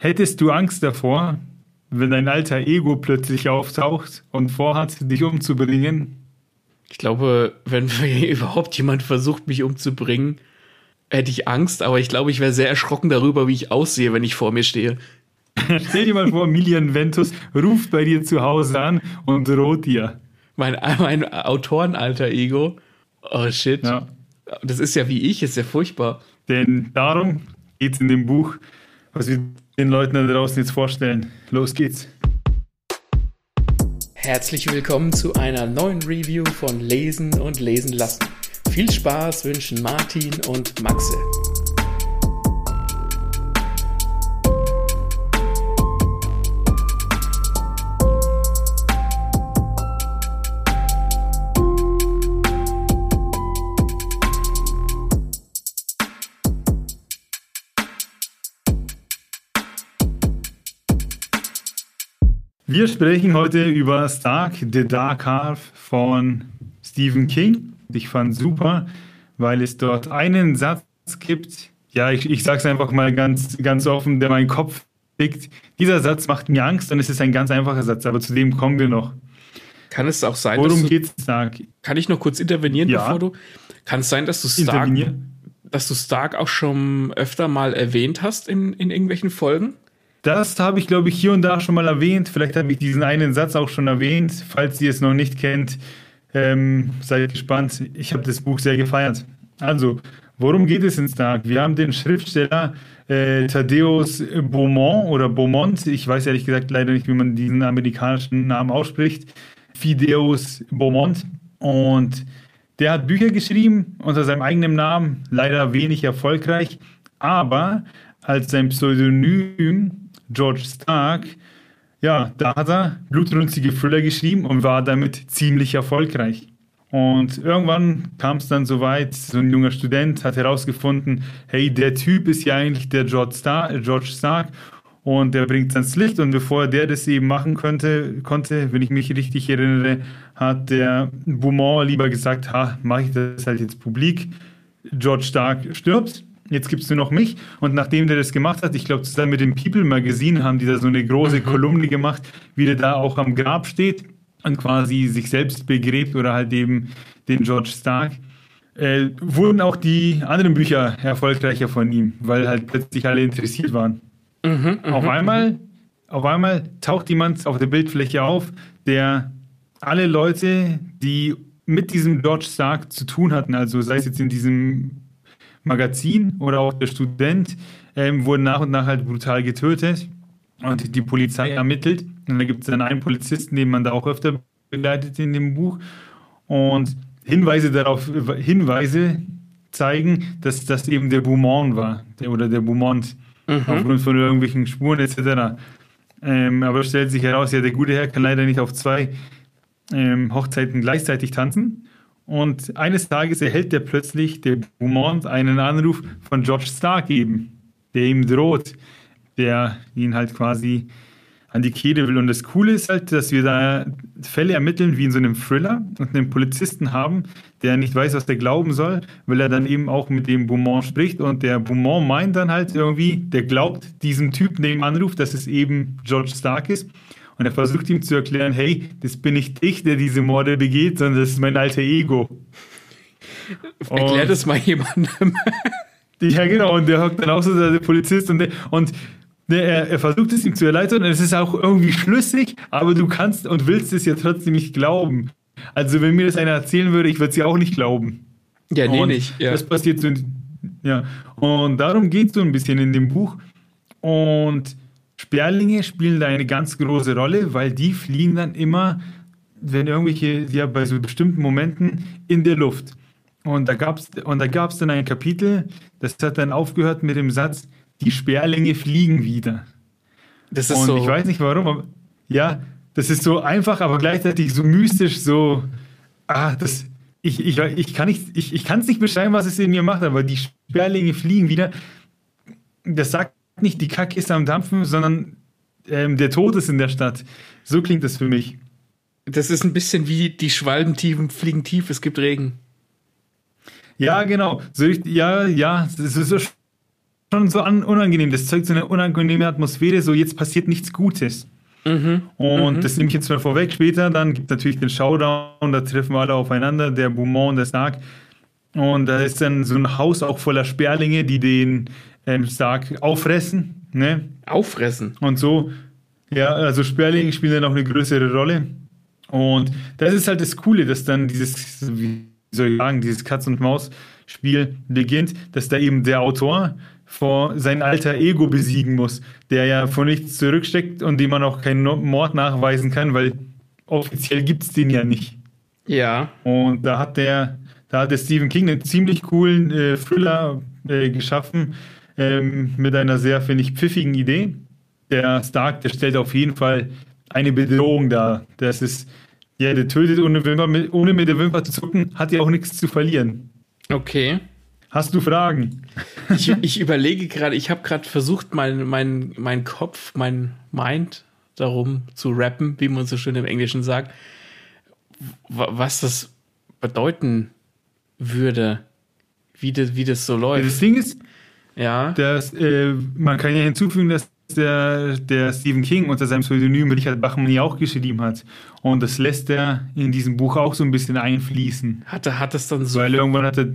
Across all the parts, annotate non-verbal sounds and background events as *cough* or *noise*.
Hättest du Angst davor, wenn dein alter Ego plötzlich auftaucht und vorhat, dich umzubringen? Ich glaube, wenn *laughs* überhaupt jemand versucht, mich umzubringen, hätte ich Angst, aber ich glaube, ich wäre sehr erschrocken darüber, wie ich aussehe, wenn ich vor mir stehe. *laughs* Stell dir mal vor, Milian Ventus ruft bei dir zu Hause an und droht dir. Mein, mein Autorenalter Ego. Oh shit. Ja. Das ist ja wie ich, ist ja furchtbar. Denn darum geht es in dem Buch, was wir den Leuten da draußen jetzt vorstellen. Los geht's. Herzlich willkommen zu einer neuen Review von Lesen und Lesen lassen. Viel Spaß wünschen Martin und Maxe. Wir sprechen heute über Stark, The Dark Half von Stephen King. Ich fand super, weil es dort einen Satz gibt. Ja, ich, ich sage es einfach mal ganz, ganz offen, der meinen Kopf liegt. Dieser Satz macht mir Angst und es ist ein ganz einfacher Satz, aber zu dem kommen wir noch. Kann es auch sein, Worum dass geht's, Stark? Kann ich noch kurz intervenieren, ja. bevor du? Kann es sein, dass du Stark, dass du Stark auch schon öfter mal erwähnt hast in, in irgendwelchen Folgen? Das habe ich, glaube ich, hier und da schon mal erwähnt. Vielleicht habe ich diesen einen Satz auch schon erwähnt. Falls ihr es noch nicht kennt, ähm, seid gespannt. Ich habe das Buch sehr gefeiert. Also, worum geht es in Stark? Wir haben den Schriftsteller äh, Thaddeus Beaumont oder Beaumont. Ich weiß ehrlich gesagt leider nicht, wie man diesen amerikanischen Namen ausspricht. Fideus Beaumont. Und der hat Bücher geschrieben unter seinem eigenen Namen, leider wenig erfolgreich, aber als sein Pseudonym George Stark, ja, da hat er blutrünstige Thriller geschrieben und war damit ziemlich erfolgreich. Und irgendwann kam es dann so weit, so ein junger Student hat herausgefunden, hey, der Typ ist ja eigentlich der George, Star George Stark und der bringt es ans Licht. Und bevor der das eben machen könnte, konnte, wenn ich mich richtig erinnere, hat der Beaumont lieber gesagt, ha, mache ich das halt jetzt publik. George Stark stirbt jetzt gibt es nur noch mich. Und nachdem der das gemacht hat, ich glaube, zusammen mit dem People Magazine haben die da so eine große mhm. Kolumne gemacht, wie der da auch am Grab steht und quasi sich selbst begräbt oder halt eben den George Stark. Äh, wurden auch die anderen Bücher erfolgreicher von ihm, weil halt plötzlich alle interessiert waren. Mhm, auf mhm, einmal, mhm. auf einmal taucht jemand auf der Bildfläche auf, der alle Leute, die mit diesem George Stark zu tun hatten, also sei es jetzt in diesem Magazin oder auch der Student ähm, wurden nach und nach halt brutal getötet und die Polizei ermittelt. Und da gibt es dann einen Polizisten, den man da auch öfter begleitet in dem Buch. Und Hinweise darauf, Hinweise zeigen, dass das eben der Beaumont war der, oder der Beaumont mhm. aufgrund von irgendwelchen Spuren etc. Ähm, aber es stellt sich heraus, ja, der gute Herr kann leider nicht auf zwei ähm, Hochzeiten gleichzeitig tanzen. Und eines Tages erhält er plötzlich, der Beaumont, einen Anruf von George Stark eben, der ihm droht, der ihn halt quasi an die Kehle will. Und das Coole ist halt, dass wir da Fälle ermitteln wie in so einem Thriller und einen Polizisten haben, der nicht weiß, was der glauben soll, weil er dann eben auch mit dem Beaumont spricht und der Beaumont meint dann halt irgendwie, der glaubt diesem Typen, der ihm anruft, dass es eben George Stark ist und er versucht ihm zu erklären, hey, das bin nicht ich, der diese Morde begeht, sondern das ist mein alter Ego. Erklär das mal jemandem. *laughs* ja, genau. Und der hockt dann auch so, der Polizist, und, der, und der, er, er, versucht es ihm zu erläutern und es ist auch irgendwie schlüssig, aber du kannst und willst es ja trotzdem nicht glauben. Also, wenn mir das einer erzählen würde, ich würde es ja auch nicht glauben. Ja, nee, und nicht. Ja. Das passiert so. Ja. Und darum geht es so ein bisschen in dem Buch. Und Sperlinge spielen da eine ganz große Rolle, weil die fliegen dann immer, wenn irgendwelche, ja, bei so bestimmten Momenten in der Luft. Und da gab es dann ein Kapitel, das hat dann aufgehört mit dem Satz, die Sperlinge fliegen wieder. Das ist Und so. ich weiß nicht warum, aber ja, das ist so einfach, aber gleichzeitig so mystisch, so, ah, das, ich, ich, ich kann es nicht, ich, ich nicht beschreiben, was es in mir macht, aber die Sperlinge fliegen wieder. Das sagt nicht die Kackkiste am Dampfen, sondern ähm, der Tod ist in der Stadt. So klingt das für mich. Das ist ein bisschen wie die Schwalbentiefen fliegen tief, es gibt Regen. Ja, genau. So, ja, ja, das ist so schon so an, unangenehm. Das zeugt so eine unangenehme Atmosphäre, so jetzt passiert nichts Gutes. Mhm. Und mhm. das nehme ich jetzt mal vorweg. Später dann gibt es natürlich den Showdown, da treffen wir alle aufeinander, der Beaumont und der Stark. Und da ist dann so ein Haus auch voller Sperlinge, die den ähm, Stark auffressen. Ne? Auffressen? Und so, ja, also Sperlinge spielen dann auch eine größere Rolle. Und das ist halt das Coole, dass dann dieses, wie soll ich sagen, dieses Katz- und Maus-Spiel beginnt, dass da eben der Autor vor sein alter Ego besiegen muss, der ja vor nichts zurücksteckt und dem man auch keinen Mord nachweisen kann, weil offiziell gibt es den ja nicht. Ja. Und da hat der, da hat der Stephen King einen ziemlich coolen äh, Thriller äh, geschaffen, ähm, mit einer sehr, finde ich, pfiffigen Idee. Der Stark, der stellt auf jeden Fall eine Bedrohung dar. Das ist, ja, der tötet ohne, Wimper, ohne mit der Wimper zu zucken, hat ja auch nichts zu verlieren. Okay. Hast du Fragen? Ich, ich überlege gerade, ich habe gerade versucht, meinen mein, mein Kopf, mein Mind darum zu rappen, wie man so schön im Englischen sagt, was das bedeuten würde, wie das, wie das so läuft. Das Ding ist, ja. Dass, äh, man kann ja hinzufügen, dass der, der Stephen King unter seinem Pseudonym Richard Bachmann ja auch geschrieben hat. Und das lässt er in diesem Buch auch so ein bisschen einfließen. Hat er hat es dann so. Weil irgendwann hat er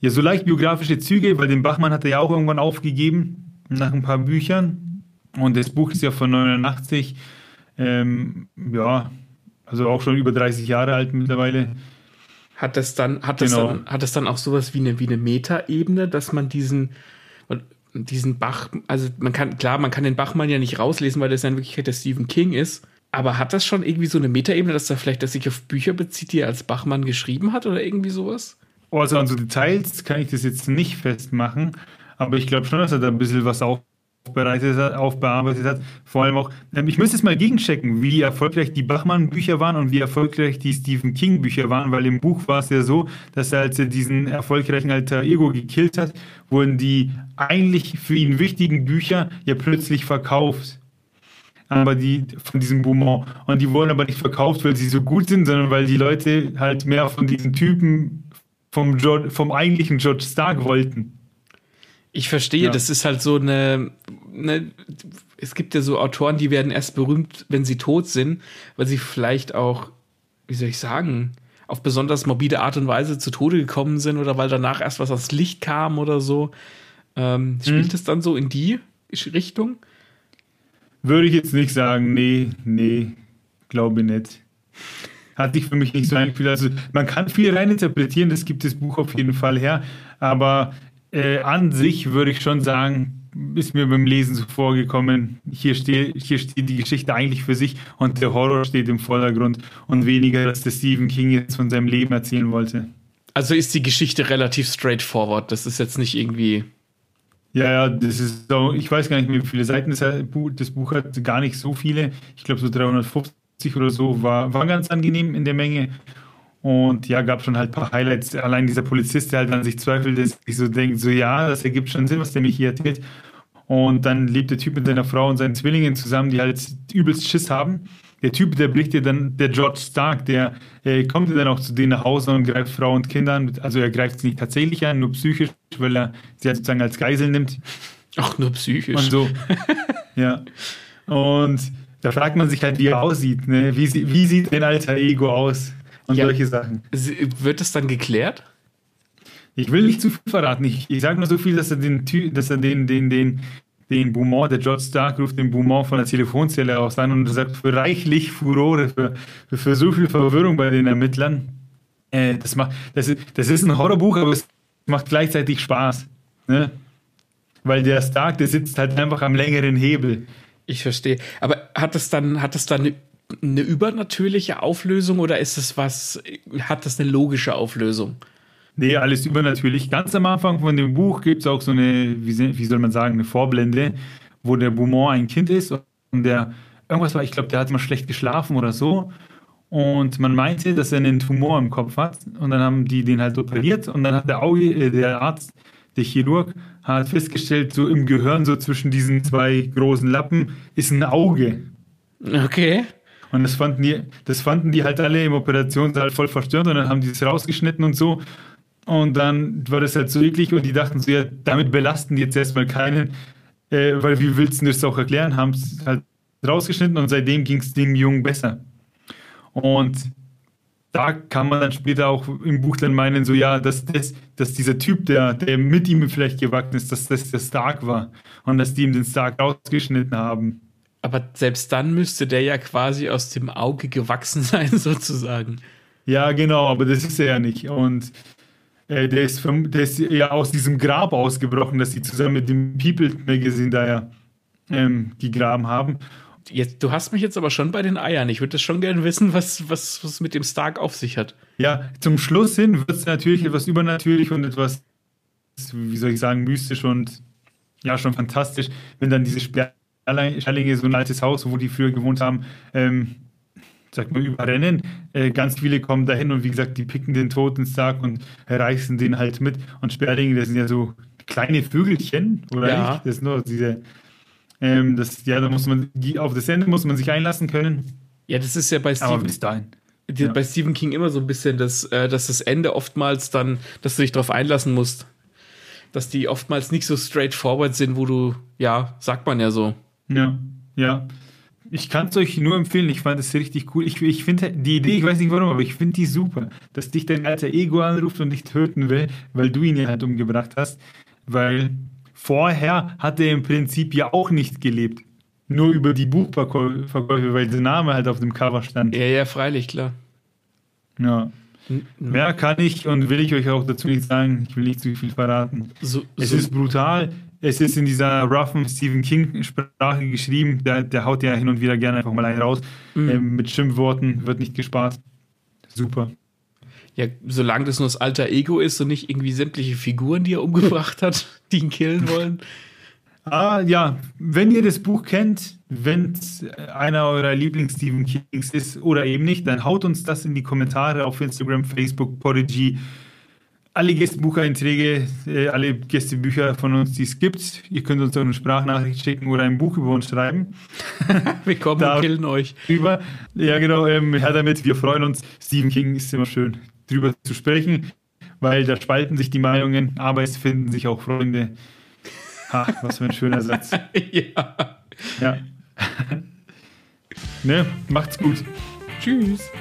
ja so leicht biografische Züge, weil den Bachmann hat er ja auch irgendwann aufgegeben nach ein paar Büchern. Und das Buch ist ja von 89. Ähm, ja, also auch schon über 30 Jahre alt mittlerweile. Hat das dann, hat das genau. dann, hat das dann auch sowas wie eine, wie eine Metaebene, dass man diesen, diesen Bach, also man kann, klar, man kann den Bachmann ja nicht rauslesen, weil das ja in Wirklichkeit der Stephen King ist. Aber hat das schon irgendwie so eine Metaebene, dass er vielleicht dass sich auf Bücher bezieht, die er als Bachmann geschrieben hat oder irgendwie sowas? Also an so Details kann ich das jetzt nicht festmachen, aber ich glaube schon, dass er da ein bisschen was auch aufbereitet hat, aufbearbeitet hat. Vor allem auch, ähm, ich müsste es mal gegenchecken, wie erfolgreich die Bachmann-Bücher waren und wie erfolgreich die Stephen King-Bücher waren, weil im Buch war es ja so, dass er, als er diesen erfolgreichen Alter Ego gekillt hat, wurden die eigentlich für ihn wichtigen Bücher ja plötzlich verkauft. Aber die von diesem Beaumont. Und die wurden aber nicht verkauft, weil sie so gut sind, sondern weil die Leute halt mehr von diesen Typen vom, George, vom eigentlichen George Stark wollten. Ich verstehe, ja. das ist halt so eine, eine, es gibt ja so Autoren, die werden erst berühmt, wenn sie tot sind, weil sie vielleicht auch, wie soll ich sagen, auf besonders morbide Art und Weise zu Tode gekommen sind oder weil danach erst was ans Licht kam oder so. Ähm, spielt hm. es dann so in die Richtung? Würde ich jetzt nicht sagen, nee, nee, glaube nicht. Hat sich für mich nicht so ein Gefühl. Also man kann viel reininterpretieren, das gibt das Buch auf jeden Fall her, aber äh, an sich würde ich schon sagen, ist mir beim Lesen so vorgekommen, hier, steh, hier steht die Geschichte eigentlich für sich und der Horror steht im Vordergrund und weniger, dass der Stephen King jetzt von seinem Leben erzählen wollte. Also ist die Geschichte relativ straightforward. Das ist jetzt nicht irgendwie. Ja, ja, das ist so, ich weiß gar nicht mehr, wie viele Seiten das, das Buch hat, gar nicht so viele. Ich glaube, so 350 oder so war, war ganz angenehm in der Menge. Und ja, gab schon halt ein paar Highlights. Allein dieser Polizist, der halt an sich zweifelt, dass ich so denke, so ja, das ergibt schon Sinn, was der mich hier erzählt. Und dann lebt der Typ mit seiner Frau und seinen Zwillingen zusammen, die halt übelst Schiss haben. Der Typ, der blickt dir dann, der George Stark, der äh, kommt dann auch zu denen nach Hause und greift Frau und Kinder an. Also er greift sie nicht tatsächlich an, nur psychisch, weil er sie halt sozusagen als Geisel nimmt. Ach, nur psychisch. Und so. *laughs* ja. Und da fragt man sich halt, wie er aussieht. Ne? Wie, wie sieht ein alter Ego aus? Und ja, solche Sachen. Wird das dann geklärt? Ich will nicht zu viel verraten. Ich, ich sage nur so viel, dass er den, dass er den, den, den, den Beaumont, der George Stark ruft den Beaumont von der Telefonzelle aus an und sagt für reichlich Furore, für, für, für so viel Verwirrung bei den Ermittlern. Äh, das, macht, das, ist, das ist ein Horrorbuch, aber es macht gleichzeitig Spaß. Ne? Weil der Stark, der sitzt halt einfach am längeren Hebel. Ich verstehe. Aber hat das dann, hat das dann eine übernatürliche Auflösung oder ist es was, hat das eine logische Auflösung? Nee, alles übernatürlich. Ganz am Anfang von dem Buch gibt es auch so eine, wie, soll man sagen, eine Vorblende, wo der Beaumont ein Kind ist und der, irgendwas war, ich glaube, der hat mal schlecht geschlafen oder so. Und man meinte, dass er einen Tumor im Kopf hat. Und dann haben die den halt operiert und dann hat der, Auge, äh, der Arzt, der Chirurg, hat festgestellt, so im Gehirn, so zwischen diesen zwei großen Lappen, ist ein Auge. Okay. Und das fanden die, das fanden die halt alle im Operationssaal voll verstörend und dann haben die es rausgeschnitten und so. Und dann war das halt so eklig und die dachten so, ja, damit belasten die jetzt erstmal keinen, äh, weil wie willst du das auch erklären? Haben es halt rausgeschnitten und seitdem ging es dem Jungen besser. Und da kann man dann später auch im Buch dann meinen, so ja, dass, das, dass dieser Typ, der, der mit ihm vielleicht gewachsen ist, dass das der Stark war und dass die ihm den Stark rausgeschnitten haben. Aber selbst dann müsste der ja quasi aus dem Auge gewachsen *laughs* sein, sozusagen. Ja, genau, aber das ist er ja nicht. Und äh, der, ist vom, der ist ja aus diesem Grab ausgebrochen, das sie zusammen mit dem People Magazine da ja ähm, gegraben haben. Jetzt, du hast mich jetzt aber schon bei den Eiern. Ich würde das schon gerne wissen, was, was, was mit dem Stark auf sich hat. Ja, zum Schluss hin wird es natürlich etwas übernatürlich und etwas, wie soll ich sagen, mystisch und ja, schon fantastisch, wenn dann diese Sperlinge, so ein altes Haus, wo die früher gewohnt haben, ähm, sag mal, überrennen. Äh, ganz viele kommen dahin und wie gesagt, die picken den toten Stark und reißen den halt mit. Und Sperlinge, das sind ja so kleine Vögelchen, oder ja. nicht? Das sind nur diese ähm, das, ja, da muss man, auf das Ende muss man sich einlassen können. Ja, das ist ja bei Stephen, bis dahin. Die, ja. bei Stephen King immer so ein bisschen, dass, äh, dass das Ende oftmals dann, dass du dich darauf einlassen musst. Dass die oftmals nicht so straightforward sind, wo du, ja, sagt man ja so. Ja, ja. Ich kann es euch nur empfehlen, ich fand es richtig cool. Ich, ich finde die Idee, ich weiß nicht warum, aber ich finde die super, dass dich dein alter Ego anruft und dich töten will, weil du ihn ja halt umgebracht hast. Weil vorher hat er im Prinzip ja auch nicht gelebt. Nur über die Buchverkäufe, weil der Name halt auf dem Cover stand. Ja, ja, freilich, klar. Ja. Mehr kann ich und will ich euch auch dazu nicht sagen. Ich will nicht zu viel verraten. So, es so. ist brutal. Es ist in dieser roughen Stephen King-Sprache geschrieben. Der, der haut ja hin und wieder gerne einfach mal einen raus. Mhm. Ähm, mit Schimpfworten wird nicht gespart. Super. Ja, solange das nur das alter Ego ist und nicht irgendwie sämtliche Figuren, die er umgebracht hat, *laughs* die ihn killen wollen. Ah, ja, wenn ihr das Buch kennt, wenn es einer eurer Lieblings-Stephen Kings ist oder eben nicht, dann haut uns das in die Kommentare auf Instagram, Facebook, Podigy. Alle Gästebucheinträge, äh, alle Gästebücher von uns, die es gibt. Ihr könnt uns auch eine Sprachnachricht schicken oder ein Buch über uns schreiben. *laughs* wir kommen und killen euch. Über. Ja, genau, ähm, her damit. Wir freuen uns. Stephen King ist immer schön drüber zu sprechen, weil da spalten sich die Meinungen, aber es finden sich auch Freunde. Ha, was für ein schöner Satz. *laughs* ja. Ja. *laughs* ne, macht's gut. Tschüss.